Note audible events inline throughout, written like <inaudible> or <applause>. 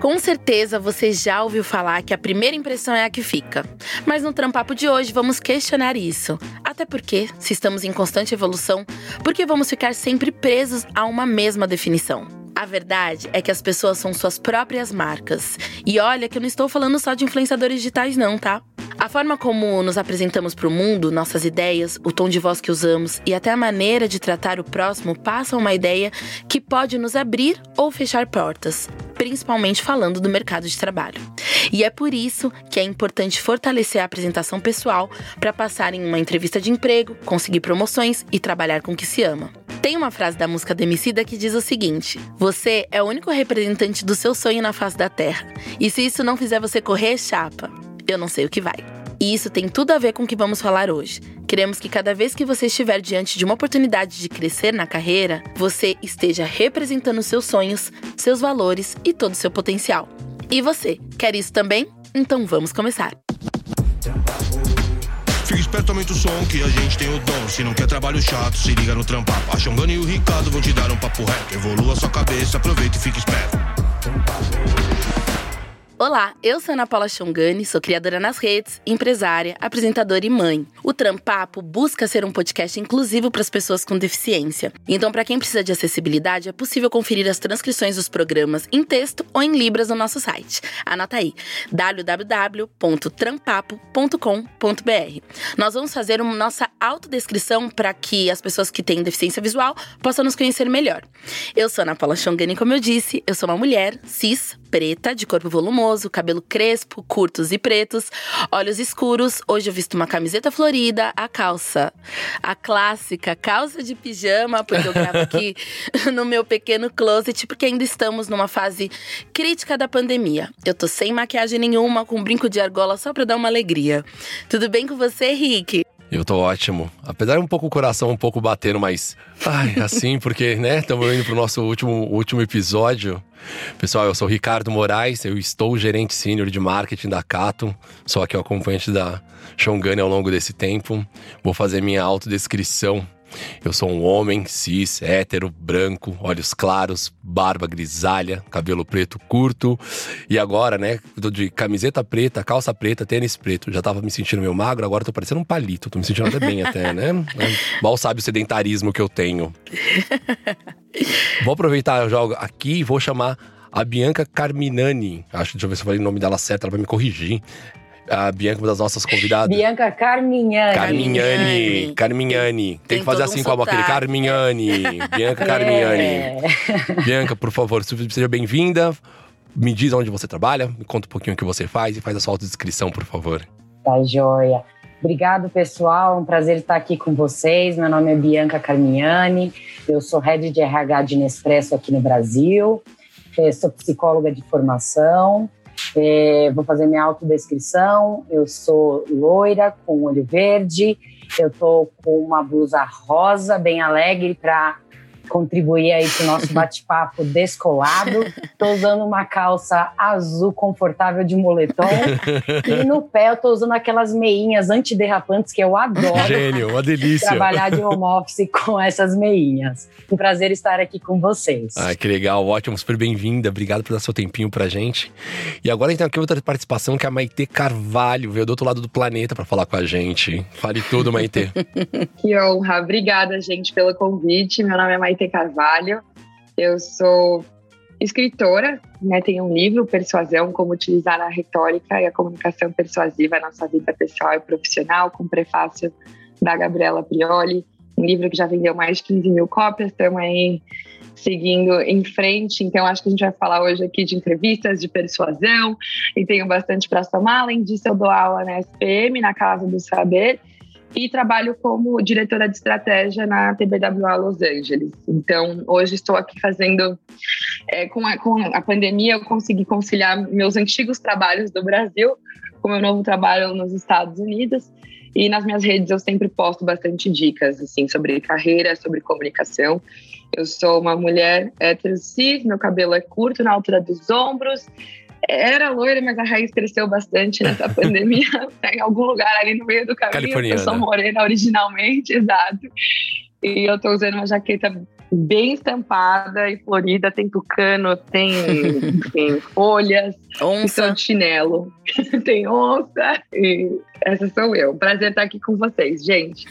Com certeza você já ouviu falar que a primeira impressão é a que fica. Mas no Trampapo de hoje vamos questionar isso. Até porque, se estamos em constante evolução, por que vamos ficar sempre presos a uma mesma definição? A verdade é que as pessoas são suas próprias marcas. E olha que eu não estou falando só de influenciadores digitais, não, tá? A forma como nos apresentamos para o mundo, nossas ideias, o tom de voz que usamos e até a maneira de tratar o próximo passam uma ideia que pode nos abrir ou fechar portas, principalmente falando do mercado de trabalho. E é por isso que é importante fortalecer a apresentação pessoal para passar em uma entrevista de emprego, conseguir promoções e trabalhar com o que se ama. Tem uma frase da música Demicida que diz o seguinte: Você é o único representante do seu sonho na face da terra. E se isso não fizer você correr, chapa eu não sei o que vai. E isso tem tudo a ver com o que vamos falar hoje. Queremos que cada vez que você estiver diante de uma oportunidade de crescer na carreira, você esteja representando seus sonhos, seus valores e todo o seu potencial. E você, quer isso também? Então vamos começar. Fica esperto, aumenta o som que a gente tem o dom. Se não quer trabalho chato, se liga no trampar. A Xongani e o Ricardo vão te dar um papo reto. Evolua sua cabeça, aproveita e fica esperto. Olá, eu sou Ana Paula Chongani, sou criadora nas redes, empresária, apresentadora e mãe. O Trampapo busca ser um podcast inclusivo para as pessoas com deficiência. Então, para quem precisa de acessibilidade, é possível conferir as transcrições dos programas em texto ou em libras no nosso site. Anota aí: www.trampapo.com.br. Nós vamos fazer uma nossa autodescrição para que as pessoas que têm deficiência visual possam nos conhecer melhor. Eu sou Ana Paula Chongani, como eu disse, eu sou uma mulher cis, preta, de corpo volumoso, cabelo crespo, curtos e pretos, olhos escuros. Hoje eu visto uma camiseta florida, a calça, a clássica calça de pijama, porque eu gravo aqui <laughs> no meu pequeno closet, porque ainda estamos numa fase crítica da pandemia. Eu tô sem maquiagem nenhuma, com um brinco de argola só pra dar uma alegria. Tudo bem com você, Rick? Eu tô ótimo. Apesar de um pouco o coração um pouco batendo, mas. Ai, assim, porque, né? Estamos indo pro nosso último, último episódio. Pessoal, eu sou Ricardo Moraes, eu estou gerente sênior de marketing da Cato, sou aqui o acompanhante da Shongani ao longo desse tempo. Vou fazer minha autodescrição eu sou um homem cis, hétero, branco, olhos claros, barba grisalha, cabelo preto curto. E agora, né, tô de camiseta preta, calça preta, tênis preto. Já tava me sentindo meio magro, agora tô parecendo um palito. Tô me sentindo até bem até, né? <laughs> Mal sabe o sedentarismo que eu tenho. Vou aproveitar já aqui e vou chamar a Bianca Carminani. Acho, deixa eu ver se eu falei o nome dela certo, ela vai me corrigir a Bianca, uma das nossas convidadas. Bianca Carmignani. Carmignani. Carmignani. Tem, Tem que fazer assim um com a boca Carmignani. Bianca <laughs> é. Carmignani. Bianca, por favor, seja bem-vinda. Me diz onde você trabalha, me conta um pouquinho o que você faz e faz a sua autodescrição, por favor. Tá joia. Obrigado, pessoal. É um prazer estar aqui com vocês. Meu nome é Bianca Carmignani. Eu sou head de RH de Nespresso aqui no Brasil. Eu sou psicóloga de formação. É, vou fazer minha autodescrição. Eu sou loira, com olho verde. Eu tô com uma blusa rosa, bem alegre, para contribuir aí para o nosso <laughs> bate-papo descolado. Estou usando uma calça azul confortável de moletom. e no pé eu estou usando aquelas meinhas antiderrapantes que eu adoro. Gênio, uma delícia. Trabalhar de home office com essas meinhas. Um prazer estar aqui com vocês. Ai, que legal, ótimo, super bem-vinda. Obrigado por dar seu tempinho pra gente. E agora a gente tem aqui outra participação que é a Maite Carvalho, veio do outro lado do planeta para falar com a gente. Fale tudo, Maite. <laughs> que honra. Obrigada, gente, pelo convite. Meu nome é Maite Maite Carvalho. Eu sou escritora, né? Tenho um livro, Persuasão: Como Utilizar a Retórica e a Comunicação Persuasiva na Sua Vida Pessoal e Profissional, com prefácio da Gabriela Prioli. Um livro que já vendeu mais de 15 mil cópias, estamos aí seguindo em frente. Então, acho que a gente vai falar hoje aqui de entrevistas, de persuasão, e tenho bastante para somar. Além disso, eu dou aula na SPM, na Casa do Saber, e trabalho como diretora de estratégia na TBWA Los Angeles. Então, hoje estou aqui fazendo. É, com, a, com a pandemia, eu consegui conciliar meus antigos trabalhos do Brasil com meu novo trabalho nos Estados Unidos. E nas minhas redes eu sempre posto bastante dicas assim sobre carreira, sobre comunicação. Eu sou uma mulher cis, meu cabelo é curto na altura dos ombros, era loira, mas a raiz cresceu bastante nessa <laughs> pandemia. Tá em algum lugar ali no meio do caminho. Eu sou morena originalmente, <laughs> exato. E eu tô usando uma jaqueta bem estampada e florida, tem tucano, tem, <laughs> tem folhas, onça, chinelo, <laughs> tem onça e essa sou eu. Prazer estar aqui com vocês, gente.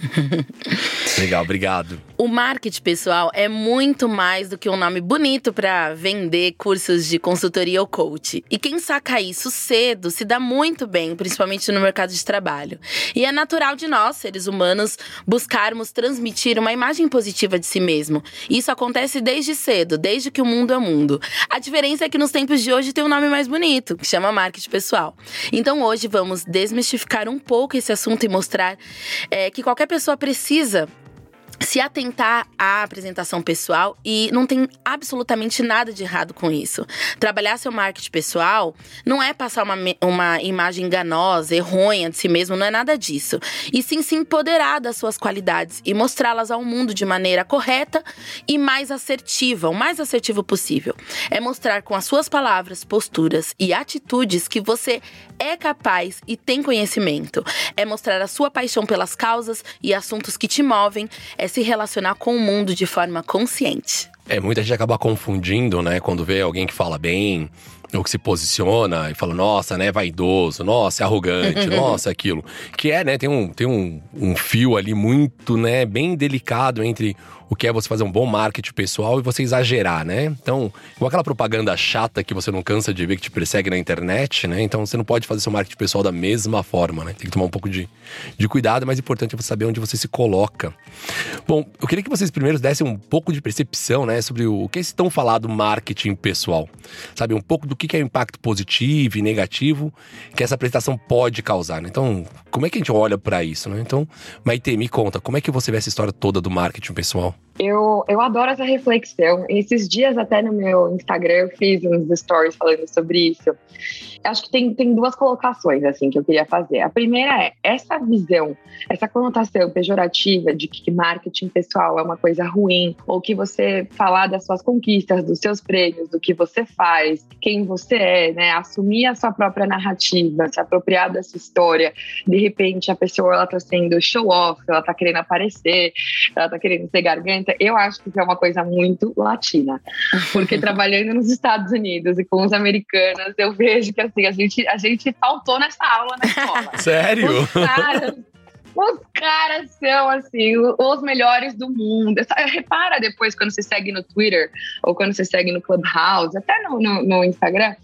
<laughs> Legal, obrigado. O marketing pessoal é muito mais do que um nome bonito para vender cursos de consultoria ou coach. E quem saca isso cedo se dá muito bem, principalmente no mercado de trabalho. E é natural de nós, seres humanos, buscarmos transmitir uma imagem positiva de si mesmo. Isso acontece desde cedo, desde que o mundo é mundo. A diferença é que nos tempos de hoje tem um nome mais bonito, que chama marketing pessoal. Então hoje vamos desmistificar um pouco esse assunto e mostrar é, que qualquer pessoa precisa se atentar à apresentação pessoal e não tem absolutamente nada de errado com isso. Trabalhar seu marketing pessoal não é passar uma, uma imagem enganosa, errônea de si mesmo, não é nada disso. E sim se empoderar das suas qualidades e mostrá-las ao mundo de maneira correta e mais assertiva, o mais assertivo possível. É mostrar com as suas palavras, posturas e atitudes que você é capaz e tem conhecimento. É mostrar a sua paixão pelas causas e assuntos que te movem. É se relacionar com o mundo de forma consciente. É, muita gente acaba confundindo, né, quando vê alguém que fala bem, ou que se posiciona e fala, nossa, né, vaidoso, nossa, é arrogante, <laughs> nossa, aquilo. Que é, né, tem um, tem um, um fio ali muito, né, bem delicado entre o que é você fazer um bom marketing pessoal e você exagerar, né? Então, igual aquela propaganda chata que você não cansa de ver que te persegue na internet, né? Então você não pode fazer seu marketing pessoal da mesma forma, né? Tem que tomar um pouco de, de cuidado, mas importante é você saber onde você se coloca. Bom, eu queria que vocês primeiro dessem um pouco de percepção, né, sobre o que é esse tão falado marketing pessoal. Sabe, um pouco do que é o impacto positivo e negativo que essa apresentação pode causar, né? Então, como é que a gente olha para isso, né? Então, Maite, me conta, como é que você vê essa história toda do marketing pessoal? Eu, eu adoro essa reflexão. Esses dias, até no meu Instagram, eu fiz uns stories falando sobre isso. Acho que tem, tem duas colocações assim que eu queria fazer. A primeira é essa visão, essa conotação pejorativa de que marketing pessoal é uma coisa ruim, ou que você falar das suas conquistas, dos seus prêmios, do que você faz, quem você é, né? Assumir a sua própria narrativa, se apropriar dessa história. De repente, a pessoa ela tá sendo show off, ela tá querendo aparecer, ela tá querendo garganta eu acho que isso é uma coisa muito latina. Porque <laughs> trabalhando nos Estados Unidos e com os americanos, eu vejo que assim, a gente, a gente faltou nessa aula na escola. <laughs> Sério? Os caras, os caras são, assim, os melhores do mundo. Repara depois quando você segue no Twitter ou quando você segue no Clubhouse, até no, no, no Instagram,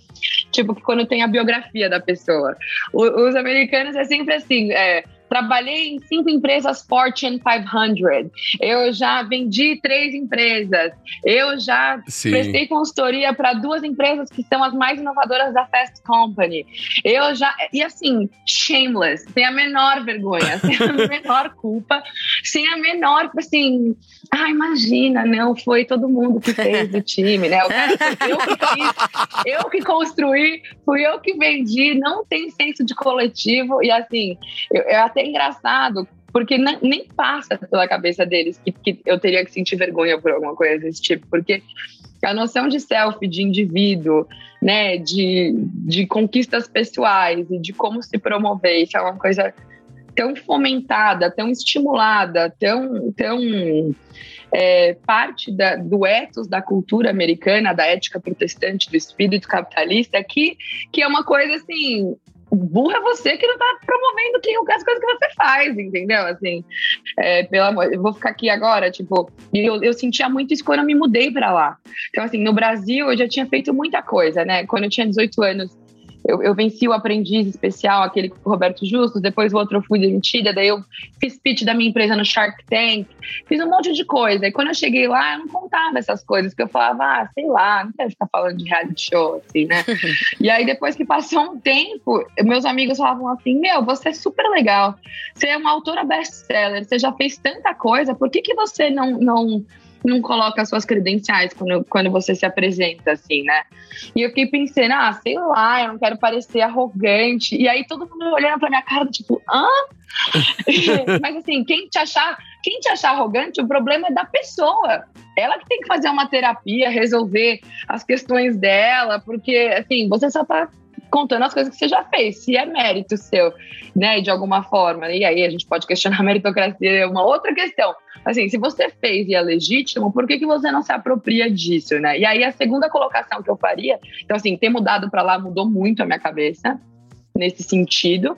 tipo, que quando tem a biografia da pessoa. os americanos é sempre assim, é, Trabalhei em cinco empresas Fortune 500. Eu já vendi três empresas. Eu já Sim. prestei consultoria para duas empresas que são as mais inovadoras da Fast Company. Eu já. E assim, shameless, sem a menor vergonha, <laughs> sem a menor culpa, sem a menor. Assim, ah, imagina, não foi todo mundo que fez do time, né? Eu que fiz, eu que construí, fui eu que vendi, não tem senso de coletivo. E assim, eu até engraçado, porque nem passa pela cabeça deles que, que, eu teria que sentir vergonha por alguma coisa desse tipo, porque a noção de self, de indivíduo, né, de, de conquistas pessoais e de como se promover, isso é uma coisa tão fomentada, tão estimulada, tão, tão é, parte da, do ethos da cultura americana, da ética protestante, do espírito capitalista, que, que é uma coisa assim burra você que não tá promovendo quem, as coisas que você faz, entendeu? Assim, é, pelo amor, eu vou ficar aqui agora, tipo, eu, eu sentia muito isso quando eu me mudei para lá. Então, assim, no Brasil eu já tinha feito muita coisa, né? Quando eu tinha 18 anos, eu, eu, venci o aprendiz especial, aquele com o Roberto Justo, depois o outro eu fui demitida, daí eu fiz pitch da minha empresa no Shark Tank, fiz um monte de coisa. E quando eu cheguei lá, eu não contava essas coisas, porque eu falava, ah, sei lá, não quero ficar falando de reality show, assim, né? <laughs> e aí depois que passou um tempo, meus amigos falavam assim, meu, você é super legal, você é uma autora best-seller, você já fez tanta coisa, por que, que você não, não não coloca as suas credenciais quando, quando você se apresenta, assim, né? E eu fiquei pensando, ah, sei lá, eu não quero parecer arrogante. E aí todo mundo olhando pra minha cara, tipo, hã? <laughs> Mas assim, quem te achar, quem te achar arrogante, o problema é da pessoa. Ela que tem que fazer uma terapia, resolver as questões dela, porque assim, você só tá contando as coisas que você já fez, se é mérito seu, né, de alguma forma. E aí a gente pode questionar a meritocracia, é uma outra questão. Assim, se você fez e é legítimo, por que, que você não se apropria disso, né? E aí a segunda colocação que eu faria, então assim, ter mudado para lá mudou muito a minha cabeça nesse sentido,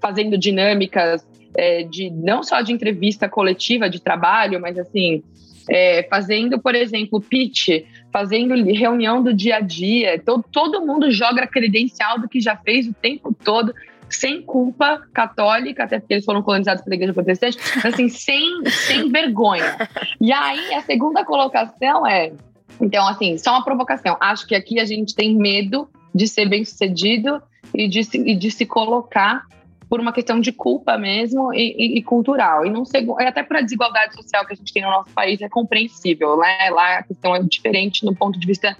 fazendo dinâmicas é, de não só de entrevista coletiva de trabalho, mas assim, é, fazendo, por exemplo, pitch, fazendo reunião do dia a dia. Todo, todo mundo joga credencial do que já fez o tempo todo, sem culpa católica, até porque eles foram colonizados pela igreja protestante, assim, <laughs> sem, sem vergonha. E aí, a segunda colocação é. Então, assim, só uma provocação. Acho que aqui a gente tem medo de ser bem sucedido e de se, e de se colocar por uma questão de culpa mesmo e, e, e cultural. E não segundo, até para a desigualdade social que a gente tem no nosso país é compreensível, né? Lá a questão é diferente no ponto de vista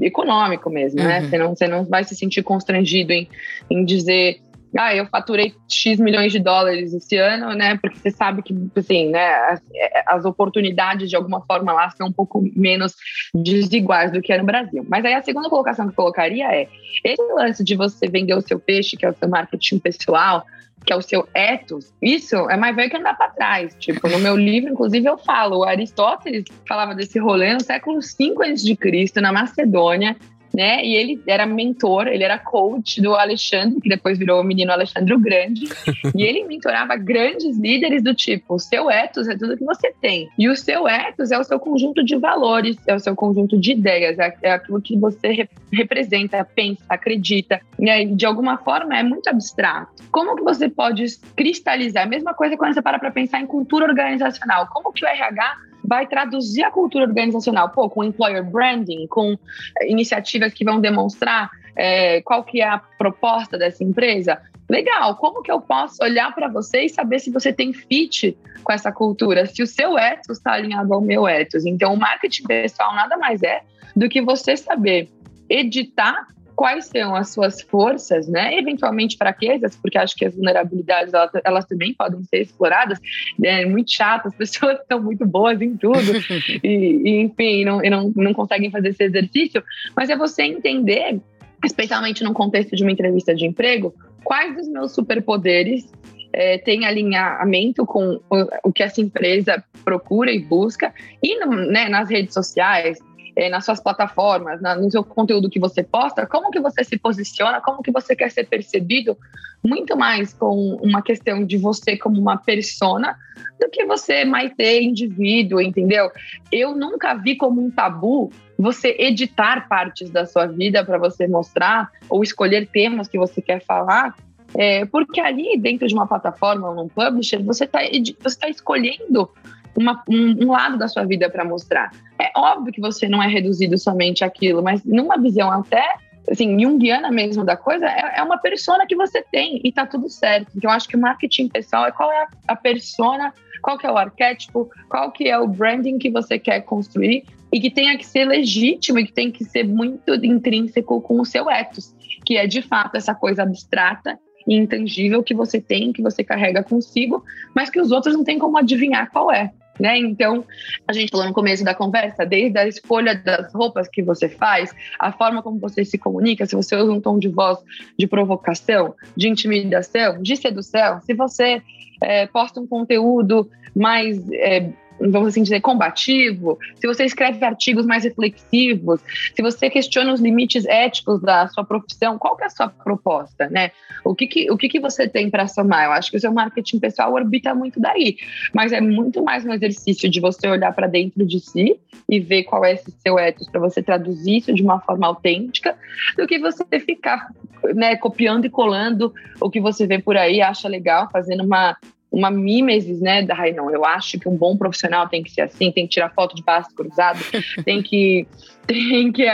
econômico mesmo, né? Uhum. Você, não, você não vai se sentir constrangido em, em dizer ah, eu faturei X milhões de dólares esse ano, né? Porque você sabe que, assim, né, as, as, oportunidades de alguma forma lá são um pouco menos desiguais do que é no Brasil. Mas aí a segunda colocação que eu colocaria é: esse lance de você vender o seu peixe, que é o seu marketing pessoal, que é o seu ethos, isso é mais velho que andar para trás. Tipo, no meu livro, inclusive, eu falo, Aristóteles falava desse rolê no século V a.C., na Macedônia, né? E ele era mentor, ele era coach do Alexandre, que depois virou o menino Alexandre o Grande. e ele mentorava grandes líderes do tipo: o seu ethos é tudo que você tem. E o seu ethos é o seu conjunto de valores, é o seu conjunto de ideias, é, é aquilo que você re representa, pensa, acredita. E de alguma forma, é muito abstrato. Como que você pode cristalizar? A mesma coisa quando você para para pensar em cultura organizacional. Como que o RH vai traduzir a cultura organizacional, pô, com employer branding, com iniciativas que vão demonstrar é, qual que é a proposta dessa empresa. Legal, como que eu posso olhar para você e saber se você tem fit com essa cultura, se o seu ethos está alinhado ao meu ethos. Então, o marketing pessoal nada mais é do que você saber editar quais são as suas forças, né? Eventualmente fraquezas, porque acho que as vulnerabilidades elas, elas também podem ser exploradas. É muito chato, as <laughs> pessoas são muito boas em tudo <laughs> e, e, enfim, não, e não, não conseguem fazer esse exercício. Mas é você entender, especialmente num contexto de uma entrevista de emprego, quais os meus superpoderes é, tem alinhamento com o, o, que essa empresa procura e busca, e no, né, nas redes sociais, é, nas suas plataformas, na, no seu conteúdo que você posta, como que você se posiciona, como que você quer ser percebido, muito mais com uma questão de você como uma persona do que você mais ter indivíduo, entendeu? Eu nunca vi como um tabu você editar partes da sua vida para você mostrar ou escolher temas que você quer falar, é, porque ali dentro de uma plataforma ou num publisher, você está você tá escolhendo uma, um, um lado da sua vida para mostrar. É óbvio que você não é reduzido somente àquilo, mas numa visão até assim, junguiana mesmo da coisa, é, é, uma persona que você tem e tá tudo certo. Então, eu acho que o marketing pessoal é qual é a, a persona, qual que é o arquétipo, qual que é o branding que você quer construir e que tenha que ser legítimo e que tem que ser muito intrínseco com o seu ethos, que é de fato essa coisa abstrata e intangível que você tem, que você carrega consigo, mas que os outros não têm como adivinhar qual é. Né? Então, a gente falou no começo da conversa, desde a escolha das roupas que você faz, a forma como você se comunica, se você usa um tom de voz de provocação, de intimidação, de sedução, se você é, posta um conteúdo mais é, vamos assim dizer, combativo, se você escreve artigos mais reflexivos, se você questiona os limites éticos da sua profissão, qual que é a sua proposta, né? O que que, o que, que você tem para somar? Eu acho que o seu marketing pessoal orbita muito daí, mas é muito mais um exercício de você olhar para dentro de si e ver qual é esse seu ethos para você traduzir isso de uma forma autêntica, do que você ficar né, copiando e colando o que você vê por aí, acha legal, fazendo uma uma mimesis, né? Ai, não, eu acho que um bom profissional tem que ser assim, tem que tirar foto de braço cruzado, <laughs> tem que, tem que,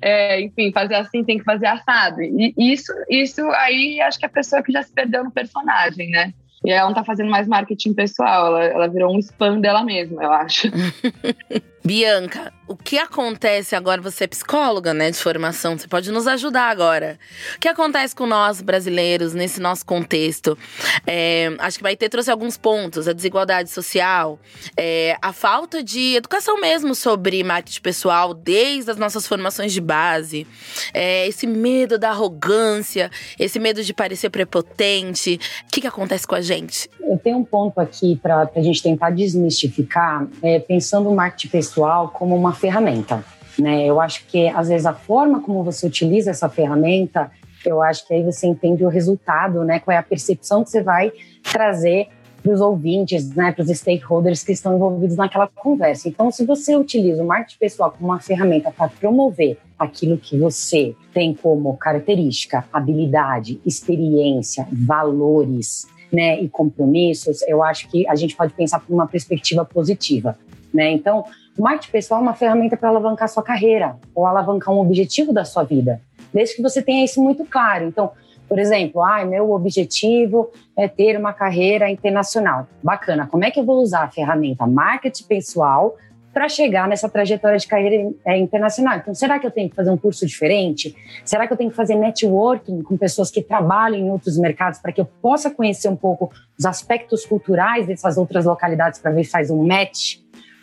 é, enfim, fazer assim, tem que fazer assado. E isso, isso aí acho que é a pessoa que já se perdeu no personagem, né? E ela não tá fazendo mais marketing pessoal, ela, ela virou um spam dela mesma, eu acho. <laughs> Bianca, o que acontece agora? Você é psicóloga, né, de formação, você pode nos ajudar agora. O que acontece com nós brasileiros nesse nosso contexto? É, acho que vai ter trouxe alguns pontos: a desigualdade social, é, a falta de educação mesmo sobre marketing pessoal, desde as nossas formações de base, é, esse medo da arrogância, esse medo de parecer prepotente. O que, que acontece com a gente? Eu tenho um ponto aqui para a gente tentar desmistificar, é, pensando o marketing pessoal como uma ferramenta. Né? Eu acho que, às vezes, a forma como você utiliza essa ferramenta, eu acho que aí você entende o resultado, né? qual é a percepção que você vai trazer para os ouvintes, né, para os stakeholders que estão envolvidos naquela conversa. Então, se você utiliza o marketing pessoal como uma ferramenta para promover aquilo que você tem como característica, habilidade, experiência, valores, né, e compromissos, eu acho que a gente pode pensar por uma perspectiva positiva, né? Então, o marketing pessoal é uma ferramenta para alavancar sua carreira ou alavancar um objetivo da sua vida, desde que você tenha isso muito claro. Então, por exemplo, ah, meu objetivo é ter uma carreira internacional. Bacana. Como é que eu vou usar a ferramenta marketing pessoal para chegar nessa trajetória de carreira é, internacional. Então, será que eu tenho que fazer um curso diferente? Será que eu tenho que fazer networking com pessoas que trabalham em outros mercados para que eu possa conhecer um pouco os aspectos culturais dessas outras localidades para ver se faz um match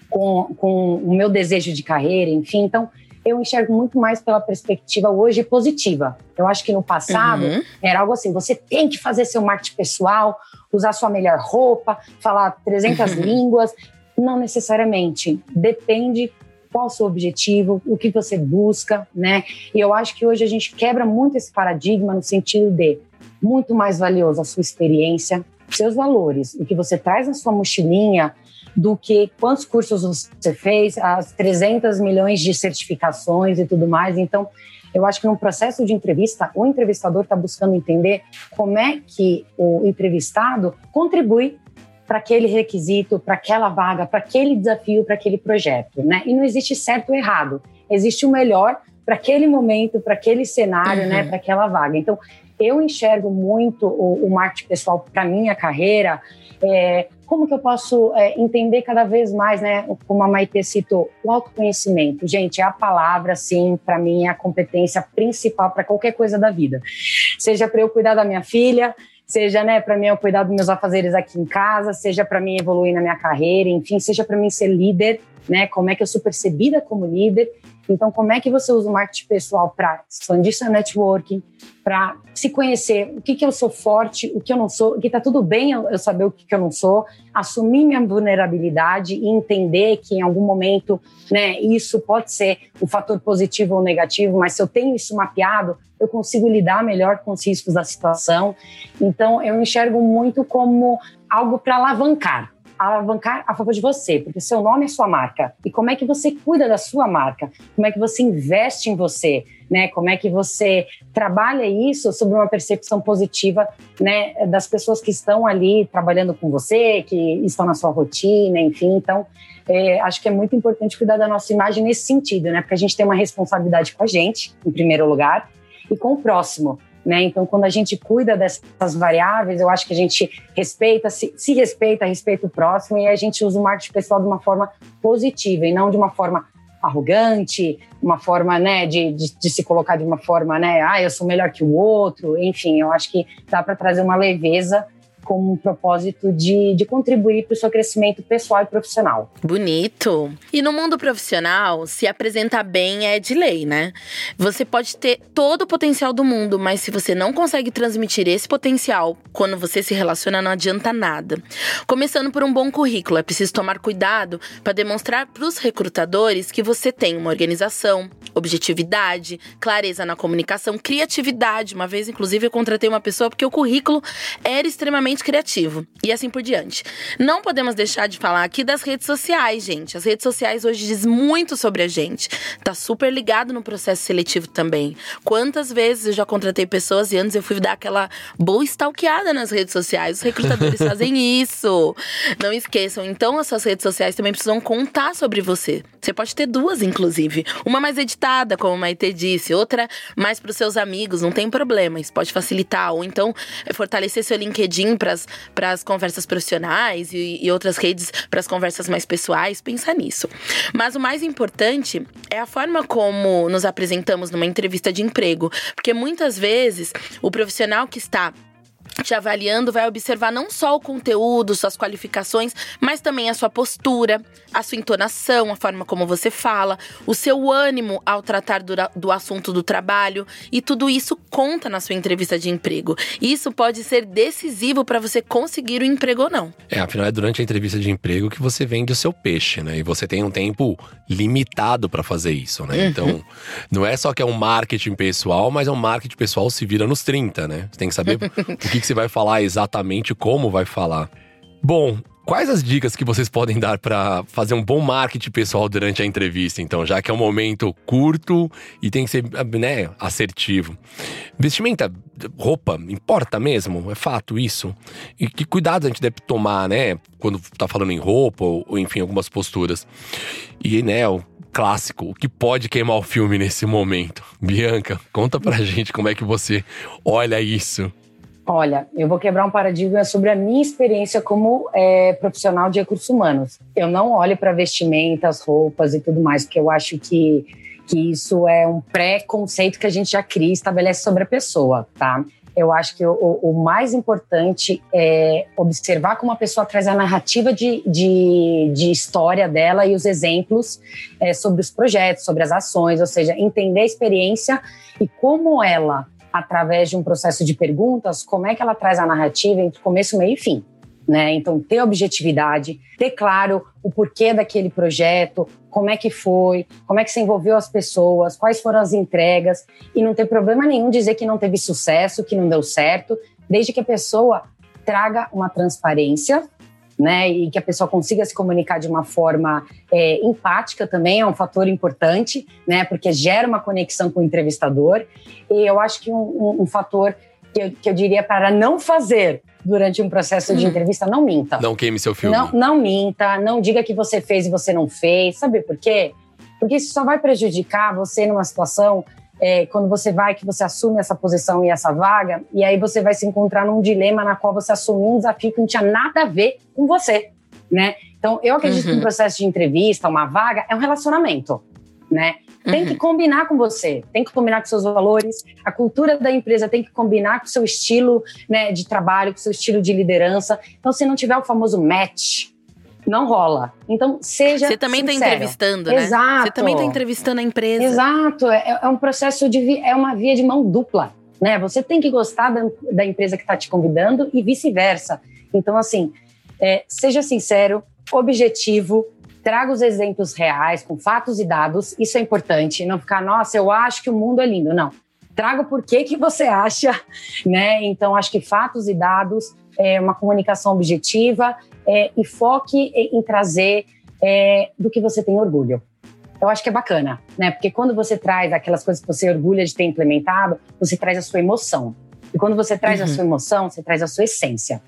com, com o meu desejo de carreira, enfim. Então, eu enxergo muito mais pela perspectiva hoje positiva. Eu acho que no passado uhum. era algo assim: você tem que fazer seu marketing pessoal, usar sua melhor roupa, falar 300 uhum. línguas não necessariamente. Depende qual o seu objetivo, o que você busca, né? E eu acho que hoje a gente quebra muito esse paradigma no sentido de muito mais valioso a sua experiência, seus valores, o que você traz na sua mochilinha, do que quantos cursos você fez, as 300 milhões de certificações e tudo mais. Então, eu acho que no processo de entrevista, o entrevistador está buscando entender como é que o entrevistado contribui para aquele requisito, para aquela vaga, para aquele desafio, para aquele projeto, né? E não existe certo ou errado. Existe o melhor para aquele momento, para aquele cenário, né? uhum. né? Para aquela vaga. Então, eu enxergo muito o, o marketing pessoal para minha carreira. É, como que eu posso é, entender cada vez mais, né? Como a Maite citou, o autoconhecimento. Gente, é a palavra, sim, para mim é a competência principal para qualquer coisa da vida. Seja para eu cuidar da minha filha, seja né, para mim eu cuidar dos meus afazeres aqui em casa, seja para mim evoluir na minha carreira, enfim, seja para mim ser líder, né, como é que eu sou percebida como líder. Então, como é que você usa o marketing pessoal para expandir seu networking, para se conhecer o que, que eu sou forte, o que eu não sou, que está tudo bem eu, saber o que, que eu não sou, assumir minha vulnerabilidade e entender que em algum momento né, isso pode ser um fator positivo ou negativo, mas se eu tenho isso mapeado, eu consigo lidar melhor com os riscos da situação. Então, eu enxergo muito como algo para alavancar alavancar a favor de você, porque seu nome é sua marca. E como é que você cuida da sua marca? Como é que você investe em você? Né? Como é que você trabalha isso sobre uma percepção positiva né, das pessoas que estão ali trabalhando com você, que estão na sua rotina, enfim. Então, é, acho que é muito importante cuidar da nossa imagem nesse sentido, né? Porque a gente tem uma responsabilidade com a gente, em primeiro lugar, e com o próximo. Né? Então, quando a gente cuida dessas variáveis, eu acho que a gente respeita, se, se respeita, respeita o próximo e a gente usa o marketing pessoal de uma forma positiva e não de uma forma arrogante, uma forma, né, de, de, de, se colocar de uma forma, né, ah, eu sou melhor que o outro, enfim, eu acho que dá para trazer uma leveza com um propósito de, de contribuir para o seu crescimento pessoal e profissional. Bonito. E no mundo profissional, se apresentar bem é de lei, né? Você pode ter todo o potencial do mundo, mas se você não consegue transmitir esse potencial quando você se relaciona, não adianta nada. Começando por um bom currículo, é preciso tomar cuidado para demonstrar para os recrutadores que você tem uma organização, objetividade, clareza na comunicação, criatividade. Uma vez, inclusive, eu contratei uma pessoa porque o currículo era extremamente criativo e assim por diante. Não podemos deixar de falar aqui das redes sociais, gente. As redes sociais hoje diz muito sobre a gente. Tá super ligado no processo seletivo também. Quantas vezes eu já contratei pessoas e antes eu fui dar aquela boa stalkeada nas redes sociais. Os recrutadores <laughs> fazem isso. Não esqueçam. Então, as suas redes sociais também precisam contar sobre você. Você pode ter duas, inclusive. Uma mais editada, como a Maite disse, outra mais para os seus amigos, não tem problema. Isso pode facilitar. Ou então fortalecer seu LinkedIn para as conversas profissionais e, e outras redes para as conversas mais pessoais, pensa nisso. Mas o mais importante é a forma como nos apresentamos numa entrevista de emprego, porque muitas vezes o profissional que está te avaliando vai observar não só o conteúdo, suas qualificações, mas também a sua postura, a sua entonação, a forma como você fala, o seu ânimo ao tratar do, do assunto do trabalho e tudo isso conta na sua entrevista de emprego. Isso pode ser decisivo para você conseguir o emprego ou não. É, afinal é durante a entrevista de emprego que você vende o seu peixe, né? E você tem um tempo limitado para fazer isso, né? Uhum. Então, não é só que é um marketing pessoal, mas é um marketing pessoal se vira nos 30, né? Você tem que saber <laughs> o que, que você vai falar exatamente como vai falar. Bom, quais as dicas que vocês podem dar para fazer um bom marketing pessoal durante a entrevista, então, já que é um momento curto e tem que ser né, assertivo? Vestimenta, roupa, importa mesmo? É fato isso? E que cuidado a gente deve tomar, né, quando tá falando em roupa ou, ou enfim, algumas posturas? E, né, o clássico, o que pode queimar o filme nesse momento? Bianca, conta pra gente como é que você olha isso. Olha, eu vou quebrar um paradigma sobre a minha experiência como é, profissional de recursos humanos. Eu não olho para vestimentas, roupas e tudo mais, porque eu acho que, que isso é um pré-conceito que a gente já cria e estabelece sobre a pessoa, tá? Eu acho que o, o, mais importante é observar como a pessoa traz a narrativa de, de, de história dela e os exemplos é, sobre os projetos, sobre as ações, ou seja, entender a experiência e como ela através de um processo de perguntas, como é que ela traz a narrativa entre começo, meio e fim. Né? Então, ter objetividade, ter claro o porquê daquele projeto, como é que foi, como é que se envolveu as pessoas, quais foram as entregas, e não ter problema nenhum dizer que não teve sucesso, que não deu certo, desde que a pessoa traga uma transparência né? E que a pessoa consiga se comunicar de uma forma é, empática também é um fator importante, né? Porque gera uma conexão com o entrevistador. E eu acho que um, um, um fator que eu, que eu, diria para não fazer durante um processo de hum. entrevista, não minta. Não queime seu filme. Não, não minta, não diga que você fez e você não fez. Sabe por quê? Porque isso só vai prejudicar você numa situação é, quando você vai, que você assume essa posição e essa vaga, e aí você vai se encontrar num dilema na qual você assumiu um desafio que não tinha nada a ver com você, né? Então, eu acredito uhum. que um processo de entrevista, uma vaga, é um relacionamento, né? Tem uhum. que combinar com você, tem que combinar com seus valores, a cultura da empresa tem que combinar com o seu estilo né, de trabalho, com o seu estilo de liderança. Então, se não tiver o famoso match, não rola. Então, seja. Você também está entrevistando, né? Exato. Você também está entrevistando a empresa. Exato. É, é, um processo de. É uma via de mão dupla. Né? Você tem que gostar da, da empresa que está te convidando e vice-versa. Então, assim, é, seja sincero, objetivo, traga os exemplos reais, com fatos e dados. Isso é importante. Não ficar, nossa, eu acho que o mundo é lindo. Não. Traga o porquê que você acha, <laughs> né? Então, acho que fatos e dados, é uma comunicação objetiva é, e foque em trazer é, do que você tem orgulho. Eu acho que é bacana, né? Porque quando você traz aquelas coisas que você orgulha de ter implementado, você traz a sua emoção. E quando você traz uhum. a sua emoção, você traz a sua essência.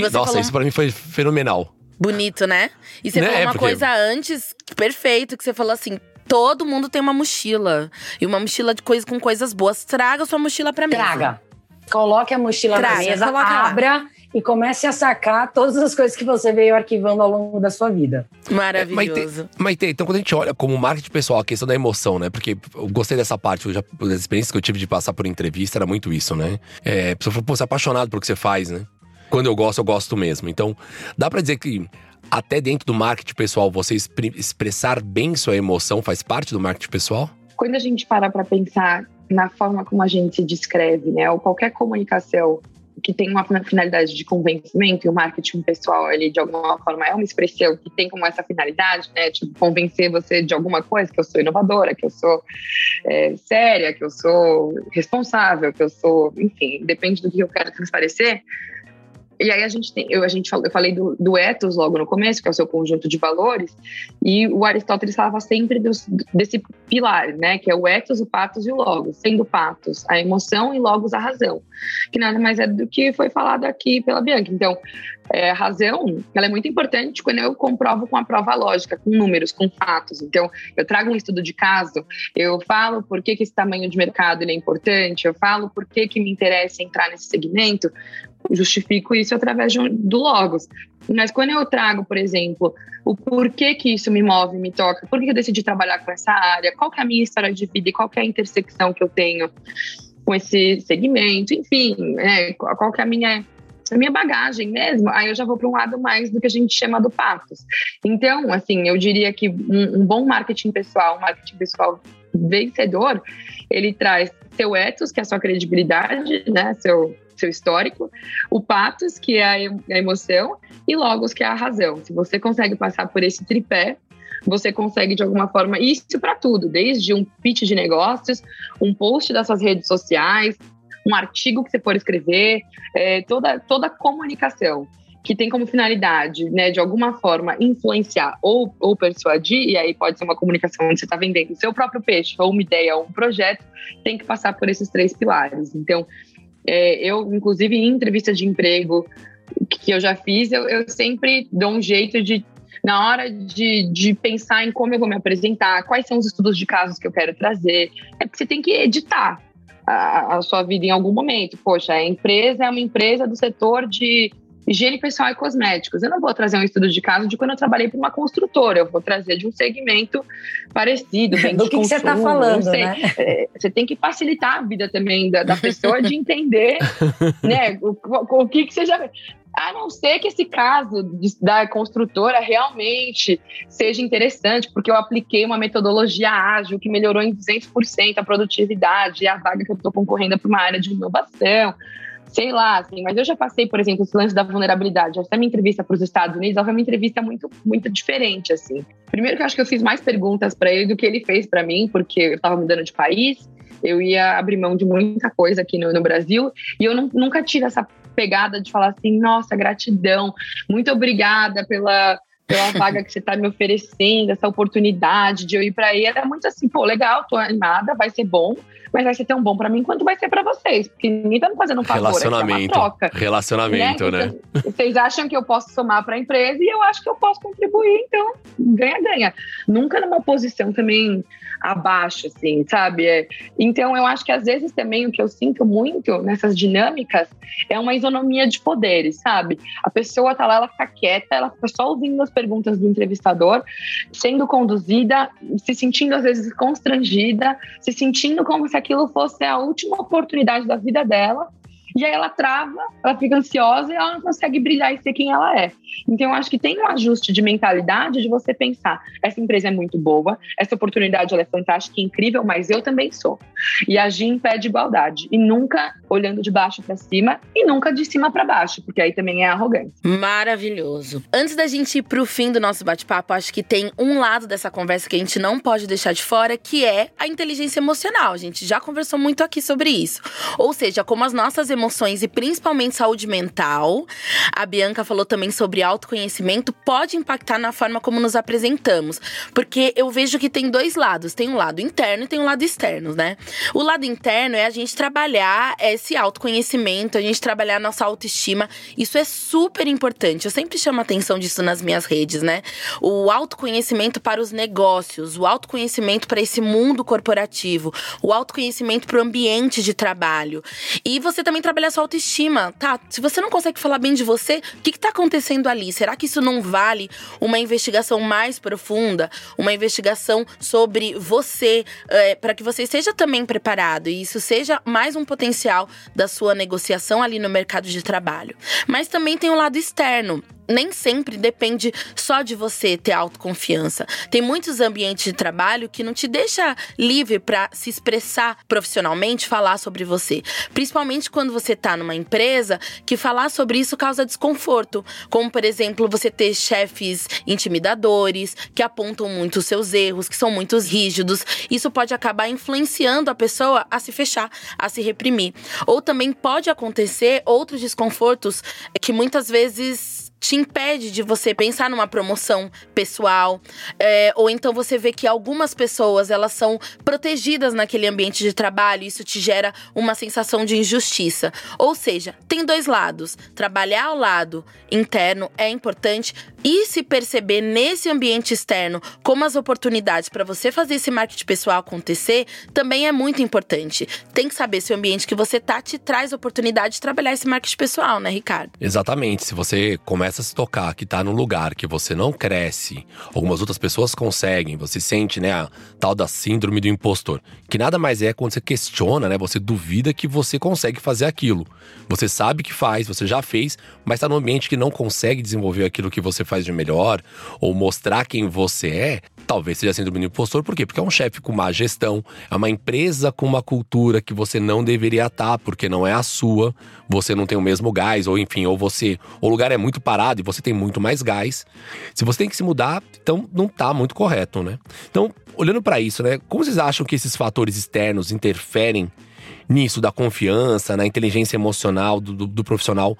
Nossa, falou... isso para mim foi fenomenal. Bonito, né? E você né? falou uma porque... coisa antes, perfeito, que você falou assim: todo mundo tem uma mochila. E uma mochila de coisa com coisas boas. Traga sua mochila pra mim. Traga. Coloque a mochila Traga, na mesa, abra. Lá e comece a sacar todas as coisas que você veio arquivando ao longo da sua vida. Maravilhoso. Maite, Maite, então quando a gente olha como marketing pessoal, a questão da emoção, né? Porque eu gostei dessa parte, eu já, das experiências que eu tive de passar por entrevista, era muito isso, né? É, a pessoa falou, pô, você é apaixonado pelo que você faz, né? Quando eu gosto, eu gosto mesmo. Então, dá para dizer que até dentro do marketing pessoal, você expressar bem sua emoção faz parte do marketing pessoal? Quando a gente para para pensar na forma como a gente se descreve, né, ou qualquer comunicação que tem uma finalidade de convencimento, e o marketing pessoal, ele de alguma forma é uma expressão que tem como essa finalidade, né? Tipo, convencer você de alguma coisa, que eu sou inovadora, que eu sou é, séria, que eu sou responsável, que eu sou, enfim, depende do que eu quero transparecer. E aí a gente tem, eu, a gente eu falei do, do ethos logo no começo, que é o seu conjunto de valores, e o Aristóteles falava sempre dos, desse pilar, né, que é o ethos, o patos e o logos, sendo patos a emoção e logos a razão, que nada mais é do que foi falado aqui pela Bianca. Então, é, razão, ela é muito importante quando eu comprovo com a prova lógica, com números, com fatos. Então, eu trago um estudo de caso, eu falo por que, que esse tamanho de mercado é importante, eu falo por que, que me interessa entrar nesse segmento, justifico isso através um, do Logos. Mas quando eu trago, por exemplo, o porquê que isso me move, me toca, por que eu decidi trabalhar com essa área, qual que é a minha história de vida e qual que é a intersecção que eu tenho com esse segmento, enfim, né, qual que é a minha a minha bagagem mesmo, aí eu já vou para um lado mais do que a gente chama do patos. Então, assim, eu diria que um, um bom marketing pessoal, um marketing pessoal vencedor, ele traz seu ethos, que é a sua credibilidade, né, seu, seu histórico, o patos, que é a emoção, e logos, que é a razão. Se você consegue passar por esse tripé, você consegue de alguma forma isso para tudo, desde um pitch de negócios, um post das suas redes sociais, um artigo que você for escrever, é, toda, toda comunicação que tem como finalidade, né, de alguma forma, influenciar ou, ou persuadir, e aí pode ser uma comunicação onde você está vendendo o seu próprio peixe, ou uma ideia, ou um projeto, tem que passar por esses três pilares. Então, é, eu, inclusive, em entrevistas de emprego que eu já fiz, eu, eu sempre dou um jeito de na hora de, de pensar em como eu vou me apresentar, quais são os estudos de casos que eu quero trazer, é porque você tem que editar a, a sua vida em algum momento. Poxa, a empresa é uma empresa do setor de higiene pessoal e cosméticos. Eu não vou trazer um estudo de caso de quando eu trabalhei para uma construtora, eu vou trazer de um segmento parecido, bem Do que, que você está falando, né? É, você tem que facilitar a vida também da, da pessoa de entender, né, o, o, o que que você já... A não ser que esse caso de, da construtora realmente seja interessante, porque eu apliquei uma metodologia ágil que melhorou em 200% a produtividade e a vaga que eu estou concorrendo é para uma área de inovação sei lá, assim, mas eu já passei, por exemplo, esse lance da vulnerabilidade. Essa minha entrevista para os Estados Unidos, ela foi uma entrevista muito, muito diferente, assim. Primeiro que eu acho que eu fiz mais perguntas para ele do que ele fez para mim, porque eu estava mudando de país, eu ia abrir mão de muita coisa aqui no, no Brasil, e eu não, nunca tive essa pegada de falar assim, nossa, gratidão, muito obrigada pela, pela <laughs> vaga que você está me oferecendo, essa oportunidade de eu ir para aí. Era muito assim, pô, legal, tô animada, vai ser bom, mas vai ser tão bom para mim quanto vai ser para vocês, porque ninguém tá me fazendo um favor, Relacionamento. É uma troca. Relacionamento, né? né? Vocês acham que eu posso somar para a empresa e eu acho que eu posso contribuir, então ganha-ganha. Nunca numa posição também abaixo, assim, sabe? É, então, eu acho que às vezes também o que eu sinto muito nessas dinâmicas é uma isonomia de poderes, sabe? A pessoa tá lá, ela fica quieta, ela fica só ouvindo as perguntas do entrevistador, sendo conduzida, se sentindo às vezes constrangida, se sentindo como se aquilo fosse a última oportunidade da vida dela e aí ela trava, ela fica ansiosa e ela não consegue brilhar e ser quem ela é. Então eu acho que tem um ajuste de mentalidade de você pensar, essa empresa é muito boa, essa oportunidade ela é fantástica, incrível, mas eu também sou. E agir em pé de igualdade e nunca olhando de baixo para cima e nunca de cima para baixo, porque aí também é arrogante. Maravilhoso. Antes da gente ir pro fim do nosso bate-papo, acho que tem um lado dessa conversa que a gente não pode deixar de fora, que é a inteligência emocional. A gente já conversou muito aqui sobre isso. Ou seja, como as nossas emoções e principalmente saúde mental. A Bianca falou também sobre autoconhecimento pode impactar na forma como nos apresentamos, porque eu vejo que tem dois lados, tem um lado interno e tem um lado externo, né? O lado interno é a gente trabalhar esse autoconhecimento, a gente trabalhar a nossa autoestima. Isso é super importante. Eu sempre chamo atenção disso nas minhas redes, né? O autoconhecimento para os negócios, o autoconhecimento para esse mundo corporativo, o autoconhecimento para o ambiente de trabalho. E você também trabalhar sua autoestima, tá? Se você não consegue falar bem de você, o que, que tá acontecendo ali? Será que isso não vale uma investigação mais profunda? Uma investigação sobre você, é, para que você esteja também preparado e isso seja mais um potencial da sua negociação ali no mercado de trabalho. Mas também tem um lado externo nem sempre depende só de você ter autoconfiança. Tem muitos ambientes de trabalho que não te deixa livre para se expressar profissionalmente, falar sobre você. Principalmente quando você está numa empresa que falar sobre isso causa desconforto, como por exemplo, você ter chefes intimidadores que apontam muito seus erros, que são muito rígidos. Isso pode acabar influenciando a pessoa a se fechar, a se reprimir. Ou também pode acontecer outros desconfortos que muitas vezes te impede de você pensar numa promoção pessoal, é, ou então você vê que algumas pessoas elas são protegidas naquele ambiente de trabalho, isso te gera uma sensação de injustiça. Ou seja, tem dois lados. Trabalhar ao lado interno é importante e se perceber nesse ambiente externo como as oportunidades para você fazer esse marketing pessoal acontecer também é muito importante. Tem que saber se o ambiente que você tá te traz oportunidade de trabalhar esse marketing pessoal, né, Ricardo? Exatamente. Se você começa a se tocar que tá num lugar que você não cresce, algumas outras pessoas conseguem, você sente, né, a tal da síndrome do impostor, que nada mais é quando você questiona, né, você duvida que você consegue fazer aquilo. Você sabe que faz, você já fez, mas tá num ambiente que não consegue desenvolver aquilo que você faz de melhor ou mostrar quem você é, talvez seja síndrome do impostor. Por quê? Porque é um chefe com má gestão, é uma empresa com uma cultura que você não deveria estar, porque não é a sua, você não tem o mesmo gás, ou enfim, ou você. O lugar é muito parado e você tem muito mais gás. Se você tem que se mudar, então não tá muito correto, né? Então, olhando para isso, né? Como vocês acham que esses fatores externos interferem nisso da confiança, na inteligência emocional do, do, do profissional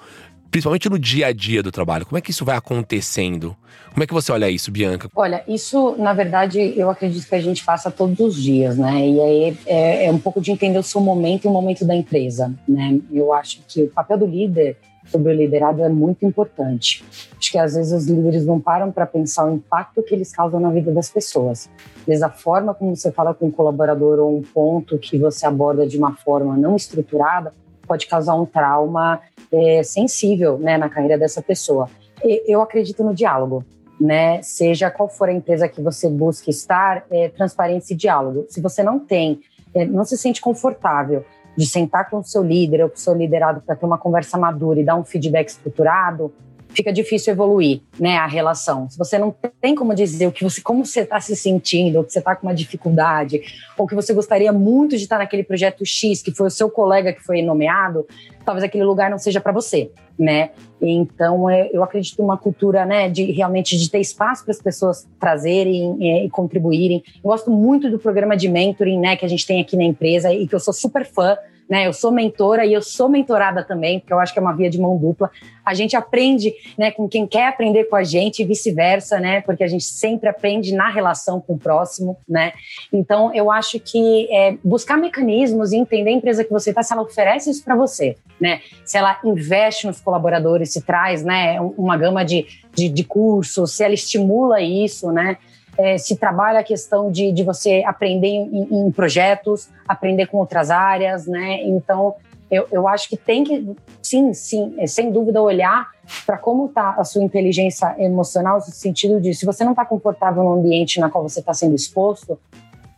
principalmente no dia a dia do trabalho? Como é que isso vai acontecendo? Como é que você olha isso, Bianca? Olha, isso, na verdade, eu acredito que a gente faça todos os dias, né? E aí é, é um pouco de entender o seu momento e o momento da empresa, né? Eu acho que o papel do líder sobre o liderado é muito importante. Acho que às vezes os líderes não param para pensar o impacto que eles causam na vida das pessoas. Desde a forma como você fala com um colaborador ou um ponto que você aborda de uma forma não estruturada, pode causar um trauma é, sensível né, na carreira dessa pessoa. E, eu acredito no diálogo. Né? Seja qual for a empresa que você busque estar, é, transparência e diálogo. Se você não tem, é, não se sente confortável de sentar com o seu líder ou com o seu liderado para ter uma conversa madura e dar um feedback estruturado, fica difícil evoluir, né, a relação. Se você não tem como dizer o que você, como você está se sentindo, ou que você está com uma dificuldade, ou que você gostaria muito de estar naquele projeto X que foi o seu colega que foi nomeado, talvez aquele lugar não seja para você, né? Então é, eu acredito numa cultura, né, de realmente de ter espaço para as pessoas trazerem e, e contribuírem. Eu gosto muito do programa de mentoring, né, que a gente tem aqui na empresa e que eu sou super fã né? Eu sou mentora e eu sou mentorada também, porque eu acho que é uma via de mão dupla. A gente aprende, né, com quem quer aprender com a gente e vice-versa, né? Porque a gente sempre aprende na relação com o próximo, né? Então, eu acho que é, buscar mecanismos e entender a empresa que você está, se ela oferece isso para você, né? Se ela investe nos colaboradores, se traz, né, uma gama de, de, de cursos, se ela estimula isso, né? É, se trabalha a questão de, de você aprender em, em, projetos, aprender com outras áreas, né? Então, eu, eu acho que tem que, sim, sim, é, sem dúvida, olhar para como está a sua inteligência emocional, no sentido de se você não está confortável no ambiente na qual você está sendo exposto,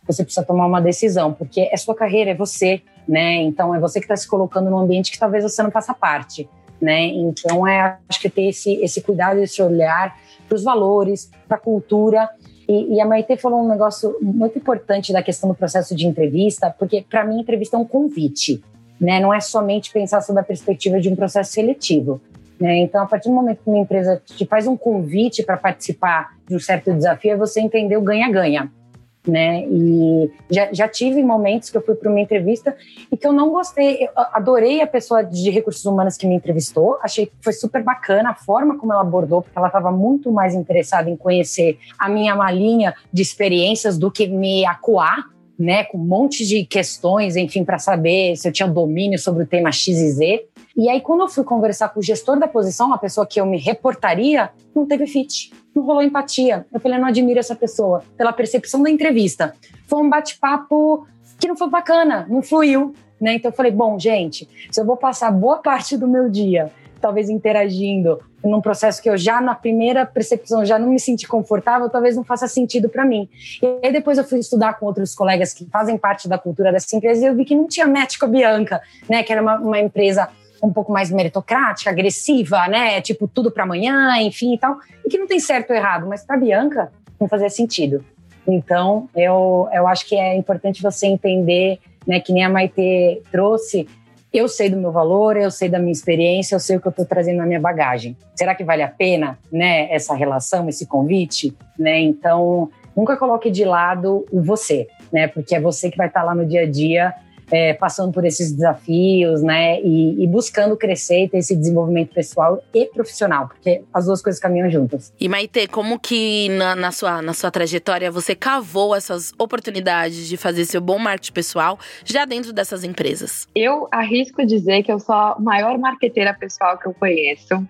você precisa tomar uma decisão, porque é sua carreira, é você, né? Então, é você que está se colocando num ambiente que talvez você não faça parte. Né? Então, é, acho que ter esse, esse cuidado, esse olhar para os valores, para a cultura e, e, a Maite falou um negócio muito importante da questão do processo de entrevista, porque para mim entrevista é um convite, né? Não é somente pensar sobre a perspectiva de um processo seletivo. Né? Então, a partir do momento que uma empresa te faz um convite para participar de um certo desafio, é você entender o ganha-ganha né? E já, já tive momentos que eu fui para uma entrevista e que eu não gostei. Eu adorei a pessoa de recursos humanos que me entrevistou, achei que foi super bacana a forma como ela abordou, porque ela estava muito mais interessada em conhecer a minha malinha de experiências do que me acuar. Né, com um monte de questões, enfim, para saber se eu tinha domínio sobre o tema X e Z. E aí, quando eu fui conversar com o gestor da posição, a pessoa que eu me reportaria, não teve fit não rolou empatia. Eu falei, não admiro essa pessoa, pela percepção da entrevista. Foi um bate-papo que não foi bacana, não fluiu. Né? Então eu falei, bom, gente, se eu vou passar boa parte do meu dia talvez interagindo num processo que eu já na primeira percepção já não me senti confortável, talvez não faça sentido para mim. E aí depois eu fui estudar com outros colegas que fazem parte da cultura dessa empresa e eu vi que não tinha match com a Bianca, né, que era uma, uma empresa um pouco mais meritocrática, agressiva, né? Tipo, tudo para amanhã, enfim e tal. E que não tem certo ou errado, mas para Bianca não fazia sentido. Então, eu, eu acho que é importante você entender, né, que nem a Maite trouxe, eu sei do meu valor, eu sei da minha experiência, eu sei o que eu estou trazendo na minha bagagem. Será que vale a pena, né, essa relação, esse convite, né? Então, nunca coloque de lado o você, né? Porque é você que vai estar tá lá no dia a dia é, passando por esses desafios, né? E, e, buscando crescer e ter esse desenvolvimento pessoal e profissional, porque as duas coisas caminham juntas. E Maite, como que na, na, sua, na sua trajetória você cavou essas oportunidades de fazer seu bom marketing pessoal já dentro dessas empresas? Eu arrisco dizer que eu sou a maior marqueteira pessoal que eu conheço.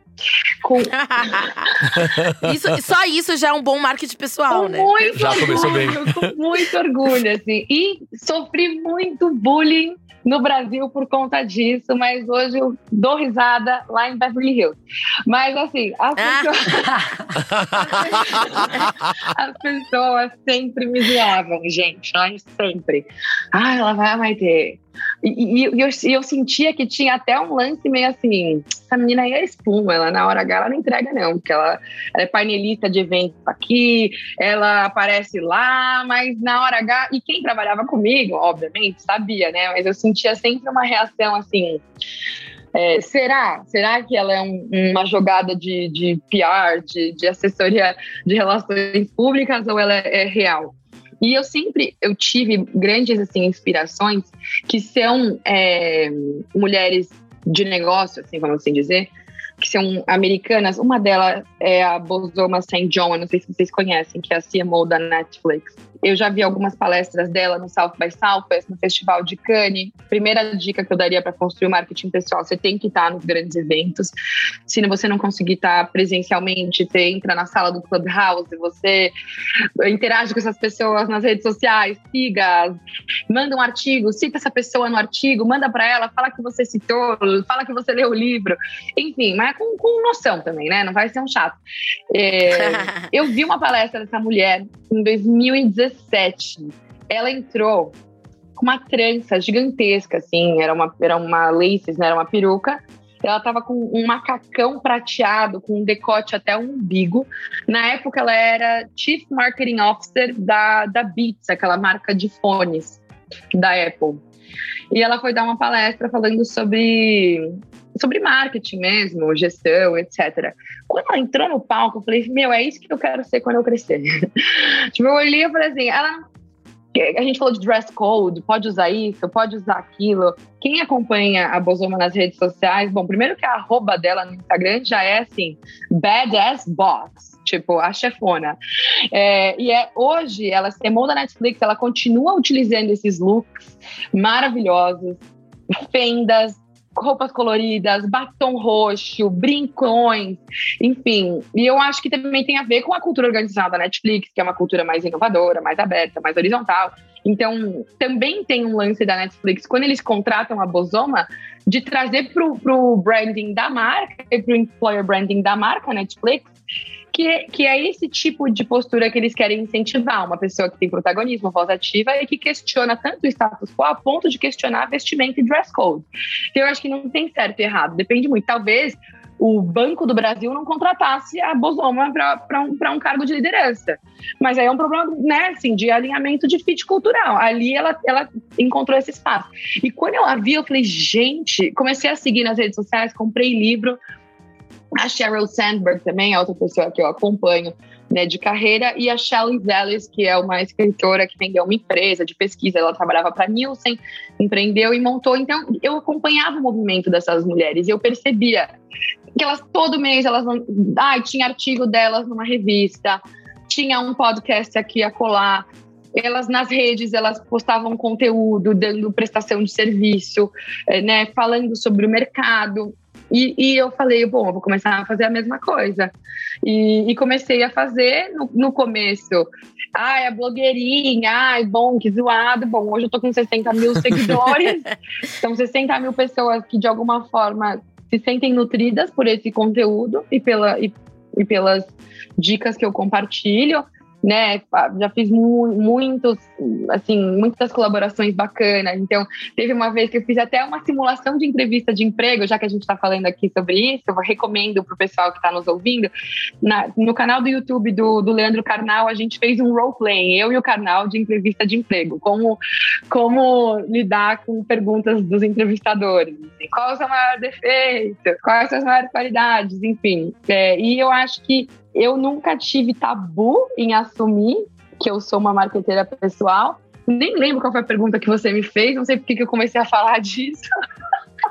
Com... <laughs> isso, só isso já é um bom marketing pessoal, com né? Muito já começou bem. Com muito orgulho, assim. E sofri muito bullying no Brasil por conta disso, mas hoje eu dou risada lá em Beverly Hills. Mas assim, as pessoas, <laughs> as pessoas sempre me zoavam, gente, mas sempre. Ah, ela vai, vai ter e, e, eu, e, eu, sentia que tinha até um lance meio assim: essa menina aí é espuma, ela na hora H ela não entrega, não, porque ela, ela é painelista de eventos aqui, ela aparece lá, mas na hora H. E quem trabalhava comigo, obviamente, sabia, né? Mas eu sentia sempre uma reação assim. É, será? Será que ela é um, uma jogada de, de PR, de, de assessoria de relações públicas ou ela é, é real? E eu sempre eu tive grandes assim inspirações que são é, mulheres de negócio, assim vamos assim dizer, que são americanas. Uma delas é a Bozoma St. John, eu não sei se vocês conhecem, que é a CMO da Netflix. Eu já vi algumas palestras dela no South by Southwest, no Festival de Cannes. Primeira dica que eu daria para construir o marketing pessoal, você tem que estar nos grandes eventos. Se você não conseguir estar presencialmente, você entra na sala do Clubhouse, você interage com essas pessoas nas redes sociais, siga, manda um artigo, cita essa pessoa no artigo, manda para ela, fala que você citou, fala que você leu o livro. Enfim, mas com, com noção também, né? Não vai ser um chato. É, <laughs> eu vi uma palestra dessa mulher em 2016 2017, ela entrou com uma trança gigantesca, assim, era uma, era uma laces, né, era uma peruca. Ela tava com um macacão prateado, com um decote até o umbigo. Na época, ela era Chief Marketing Officer da, da Beats, aquela marca de fones da Apple. E ela foi dar uma palestra falando sobre sobre marketing mesmo, gestão, etc. Quando ela entrou no palco, eu falei, meu, é isso que eu quero ser quando eu crescer. <laughs> tipo, eu olhei e falei assim, ela a gente falou de dress code, pode usar isso, pode usar aquilo. Quem acompanha a Bozoma nas redes sociais, bom, primeiro que a arroba dela no Instagram já é assim, badass boss, tipo, a chefona. É, e é hoje, ela se da Netflix, ela continua utilizando esses looks maravilhosos, fendas, roupas coloridas, batom roxo, brincões, enfim. E eu acho que também tem a ver com a cultura organizacional da Netflix, que é uma cultura mais inovadora, mais aberta, mais horizontal. Então, também tem um lance da Netflix, quando eles contratam a Bozoma, de trazer para o branding da marca e para o employer branding da marca Netflix que, que é esse tipo de postura que eles querem incentivar, uma pessoa que tem protagonismo, voz ativa e que questiona tanto o status quo a ponto de questionar vestimento e dress code. Então, eu acho que não tem certo e errado, depende muito. Talvez o Banco do Brasil não contratasse a Bozoma para um, um cargo de liderança. Mas aí é um problema né, assim, de alinhamento de fit cultural. Ali ela, ela encontrou esse espaço. E quando eu a vi, eu falei, gente, comecei a seguir nas redes sociais, comprei livro, a Sheryl Sandberg também é outra pessoa que eu acompanho né, de carreira, e a Shelley Zellis, que é uma escritora que vendeu uma empresa de pesquisa, ela trabalhava para Nielsen, empreendeu e montou. Então, eu acompanhava o movimento dessas mulheres e eu percebia que elas todo mês elas ah, tinha artigo delas numa revista, tinha um podcast aqui a colar. Elas nas redes elas postavam conteúdo, dando prestação de serviço, eh, né, falando sobre o mercado. E, e, eu falei, bom, eu vou começar a fazer a mesma coisa. E, e comecei a fazer no, no começo. Ai, a blogueirinha, ai, bom, que zoado. Bom, hoje eu tô com 60 mil seguidores. <laughs> São 60 mil pessoas que, de alguma forma, se sentem nutridas por esse conteúdo e, pela, e, e pelas dicas que eu compartilho né? Já fiz mu muitos, assim, muitas colaborações bacanas. Então, teve uma vez que eu fiz até uma simulação de entrevista de emprego, já que a gente está falando aqui sobre isso, eu recomendo para o pessoal que está nos ouvindo. Na, no canal do YouTube do, do Leandro Carnal, a gente fez um roleplay, eu e o Carnal, de entrevista de emprego. Como, como lidar com perguntas dos entrevistadores. Assim, qual é o seu maior defeito? Quais são as maiores qualidades? Enfim. É, e eu acho que eu nunca tive tabu em assumir que eu sou uma marqueteira pessoal, Nem lembro qual foi a pergunta que você me fez, não sei por que eu comecei a falar <laughs> disso.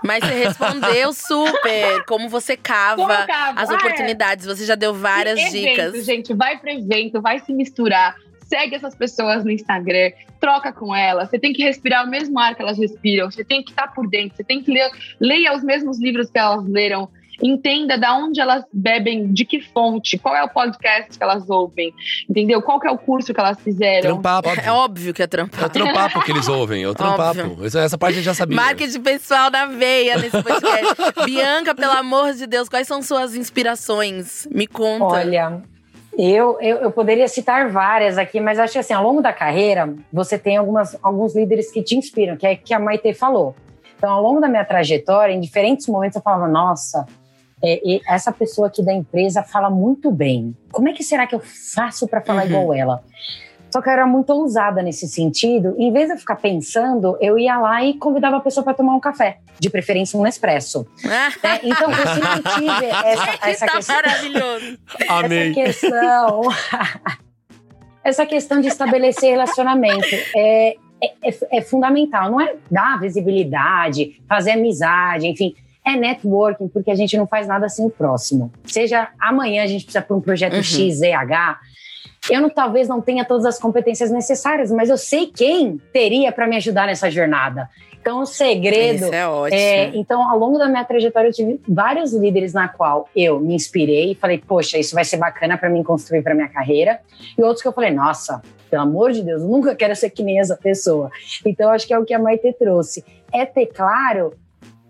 Mas você respondeu super. Como você cava as ah, é. oportunidades. Você já deu várias e dicas. Evento, gente, vai para evento, vai se misturar. Segue essas pessoas no Instagram, troca com elas. Você tem que respirar o mesmo ar que elas respiram. Você tem que estar por dentro. Você tem que ler, leia os mesmos livros que elas leram entenda da onde elas bebem, de que fonte, qual é o podcast que elas ouvem, entendeu? Qual que é o curso que elas fizeram. Trampapo. É óbvio que é trampapo. É o trampapo que eles ouvem, é o trampapo. Essa, essa parte a gente já sabia. Marketing pessoal na veia nesse podcast. <laughs> Bianca, pelo amor de Deus, quais são suas inspirações? Me conta. Olha, eu, eu, eu, poderia citar várias aqui, mas acho que assim, ao longo da carreira, você tem algumas, alguns líderes que te inspiram, que é que a Maite falou. Então, ao longo da minha trajetória, em diferentes momentos, eu falava, nossa, é, essa pessoa aqui da empresa fala muito bem. Como é que será que eu faço para falar uhum. igual ela? Só que eu era muito ousada nesse sentido. Em vez de eu ficar pensando, eu ia lá e convidava a pessoa para tomar um café, de preferência um Nespresso. <laughs> é, então eu sempre tive <laughs> essa, essa tá questão. maravilhoso. Amei. Essa questão. <laughs> essa questão de estabelecer relacionamento. É, é, é, é fundamental, não é dar visibilidade, fazer amizade, enfim é networking, porque a gente não faz nada sem o próximo. Seja amanhã a gente precisa para um projeto uhum. XZH, eu não, talvez não tenha todas as competências necessárias, mas eu sei quem teria para me ajudar nessa jornada. Então, o segredo. Isso é ótimo. É, então, ao longo da minha trajetória, eu tive vários líderes na qual eu me inspirei e falei, poxa, isso vai ser bacana para mim construir para minha carreira. E outros que eu falei, nossa, pelo amor de Deus, nunca quero ser que nem essa pessoa. Então, acho que é o que a Maite trouxe. É ter claro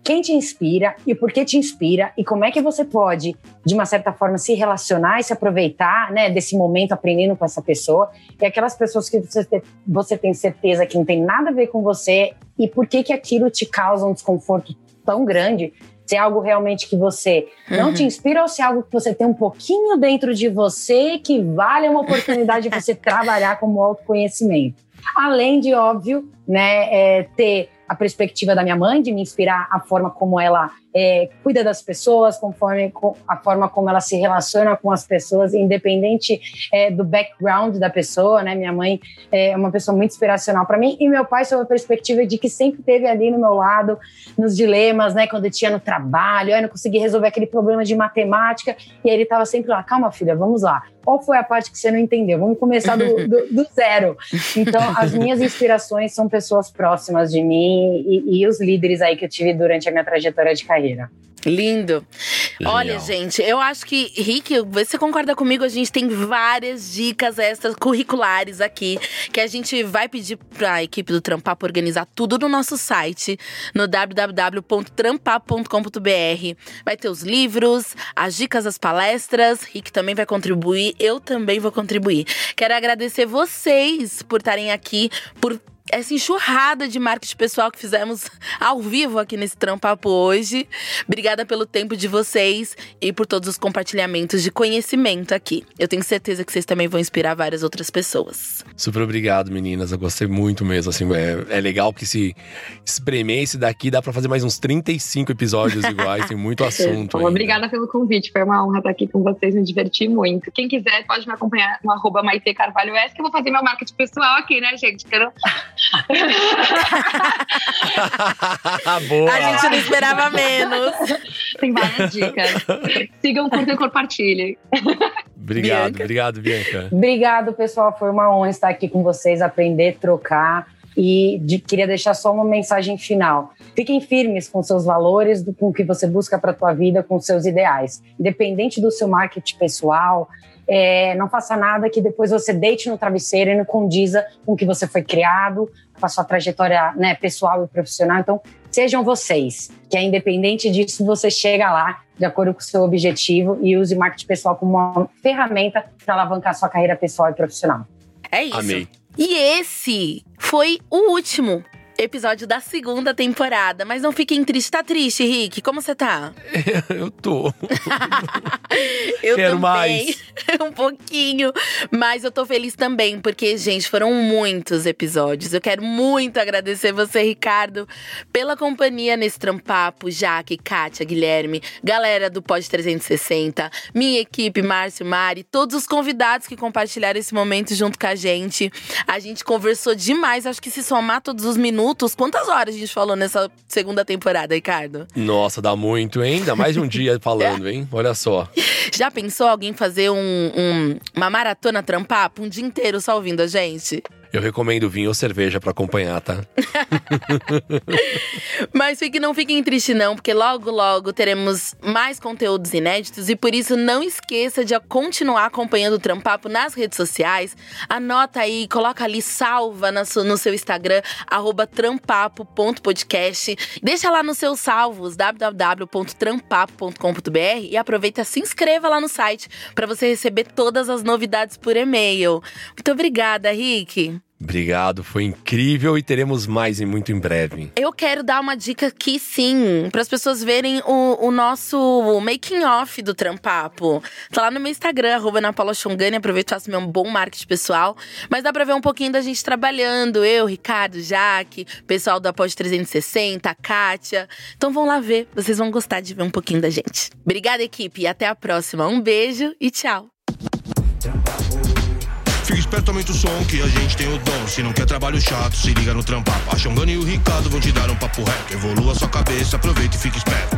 quem te inspira e por que te inspira e como é que você pode, de uma certa forma, se relacionar e se aproveitar né, desse momento aprendendo com essa pessoa e aquelas pessoas que você, você tem certeza que não tem nada a ver com você e por que, que aquilo te causa um desconforto tão grande se é algo realmente que você não uhum. te inspira ou se é algo que você tem um pouquinho dentro de você que vale uma oportunidade de você <laughs> trabalhar como autoconhecimento. Além de, óbvio, né, é, ter a perspectiva da minha mãe, de me inspirar a forma como ela é, cuida das pessoas, conforme a forma como ela se relaciona com as pessoas, independente é, do background da pessoa, né? Minha mãe é uma pessoa muito inspiracional para mim e meu pai sob a perspectiva de que sempre esteve ali no meu lado nos dilemas, né? Quando eu tinha no trabalho, eu não consegui resolver aquele problema de matemática e ele estava sempre lá, calma filha, vamos lá. Qual foi a parte que você não entendeu? Vamos começar do, do, do zero. Então, as minhas inspirações são pessoas próximas de mim e, e os líderes aí que eu tive durante a minha trajetória de carreira. Lindo. Genial. Olha, gente, eu acho que, Rick, você concorda comigo? A gente tem várias dicas extras curriculares aqui que a gente vai pedir para a equipe do Trampap organizar tudo no nosso site, no www.trampap.com.br. Vai ter os livros, as dicas das palestras. Rick também vai contribuir, eu também vou contribuir. Quero agradecer vocês por estarem aqui, por essa enxurrada de marketing pessoal que fizemos <laughs> ao vivo aqui nesse Trampapo hoje. Obrigada pelo tempo de vocês e por todos os compartilhamentos de conhecimento aqui. Eu tenho certeza que vocês também vão inspirar várias outras pessoas. Super obrigado, meninas. Eu gostei muito mesmo. Assim, é, é legal que se espremer esse daqui, dá para fazer mais uns 35 episódios iguais. Tem muito <laughs> assunto. Obrigada pelo convite. Foi uma honra estar aqui com vocês. Me diverti muito. Quem quiser pode me acompanhar no arroba Maite Carvalho S, que eu vou fazer meu marketing pessoal aqui, né, gente? Quero <laughs> Boa. A gente não esperava menos. Tem várias dicas. Sigam, curtem e compartilhem. Obrigado, Bianca. obrigado, Bianca. Obrigado, pessoal. Foi uma honra estar aqui com vocês, aprender, trocar. E de, queria deixar só uma mensagem final. Fiquem firmes com seus valores, do, com o que você busca para a tua vida, com seus ideais. Independente do seu marketing pessoal, é, não faça nada que depois você deite no travesseiro e não condiza com o que você foi criado, com a sua trajetória né, pessoal e profissional. Então, sejam vocês, que é independente disso, você chega lá de acordo com o seu objetivo e use marketing pessoal como uma ferramenta para alavancar sua carreira pessoal e profissional. É isso. Amei. E esse foi o último episódio da segunda temporada. Mas não fiquem tristes. Tá triste, Rick? Como você tá? <laughs> Eu tô. <laughs> eu Quero também. mais. <laughs> um pouquinho. Mas eu tô feliz também, porque, gente, foram muitos episódios. Eu quero muito agradecer você, Ricardo, pela companhia nesse trampapo. Jaque, Kátia, Guilherme, galera do Pod 360, minha equipe, Márcio, Mari, todos os convidados que compartilharam esse momento junto com a gente. A gente conversou demais. Acho que se somar todos os minutos, quantas horas a gente falou nessa segunda temporada, Ricardo? Nossa, dá muito, hein? Dá mais de um dia <laughs> falando, hein? Olha só. Já pensou alguém fazer um, um- uma maratona trampapo um dia inteiro só ouvindo a gente? Eu recomendo vinho ou cerveja pra acompanhar, tá? <laughs> Mas fique, não fiquem tristes não, porque logo, logo teremos mais conteúdos inéditos e por isso não esqueça de continuar acompanhando o Trampapo nas redes sociais. Anota aí, coloca ali, salva no seu Instagram, trampapo.podcast. Deixa lá nos seus salvos, www.trampapo.com.br e aproveita, se inscreva lá no site para você receber todas as novidades por e-mail. Muito obrigada, Rick. Obrigado, foi incrível e teremos mais em muito em breve. Eu quero dar uma dica aqui, sim, para as pessoas verem o, o nosso making off do Trampapo. Tá lá no meu Instagram, arroba Xongani, aproveito e faço meu bom marketing pessoal. Mas dá pra ver um pouquinho da gente trabalhando, eu, Ricardo, Jaque, pessoal da Pod 360, a Kátia. Então vão lá ver, vocês vão gostar de ver um pouquinho da gente. Obrigada, equipe, e até a próxima. Um beijo e tchau. Esperto aumenta o som que a gente tem o dom. Se não quer trabalho chato, se liga no trampar. A Xongana e o Ricardo vão te dar um papo reto. Evolua sua cabeça, aproveita e fique esperto.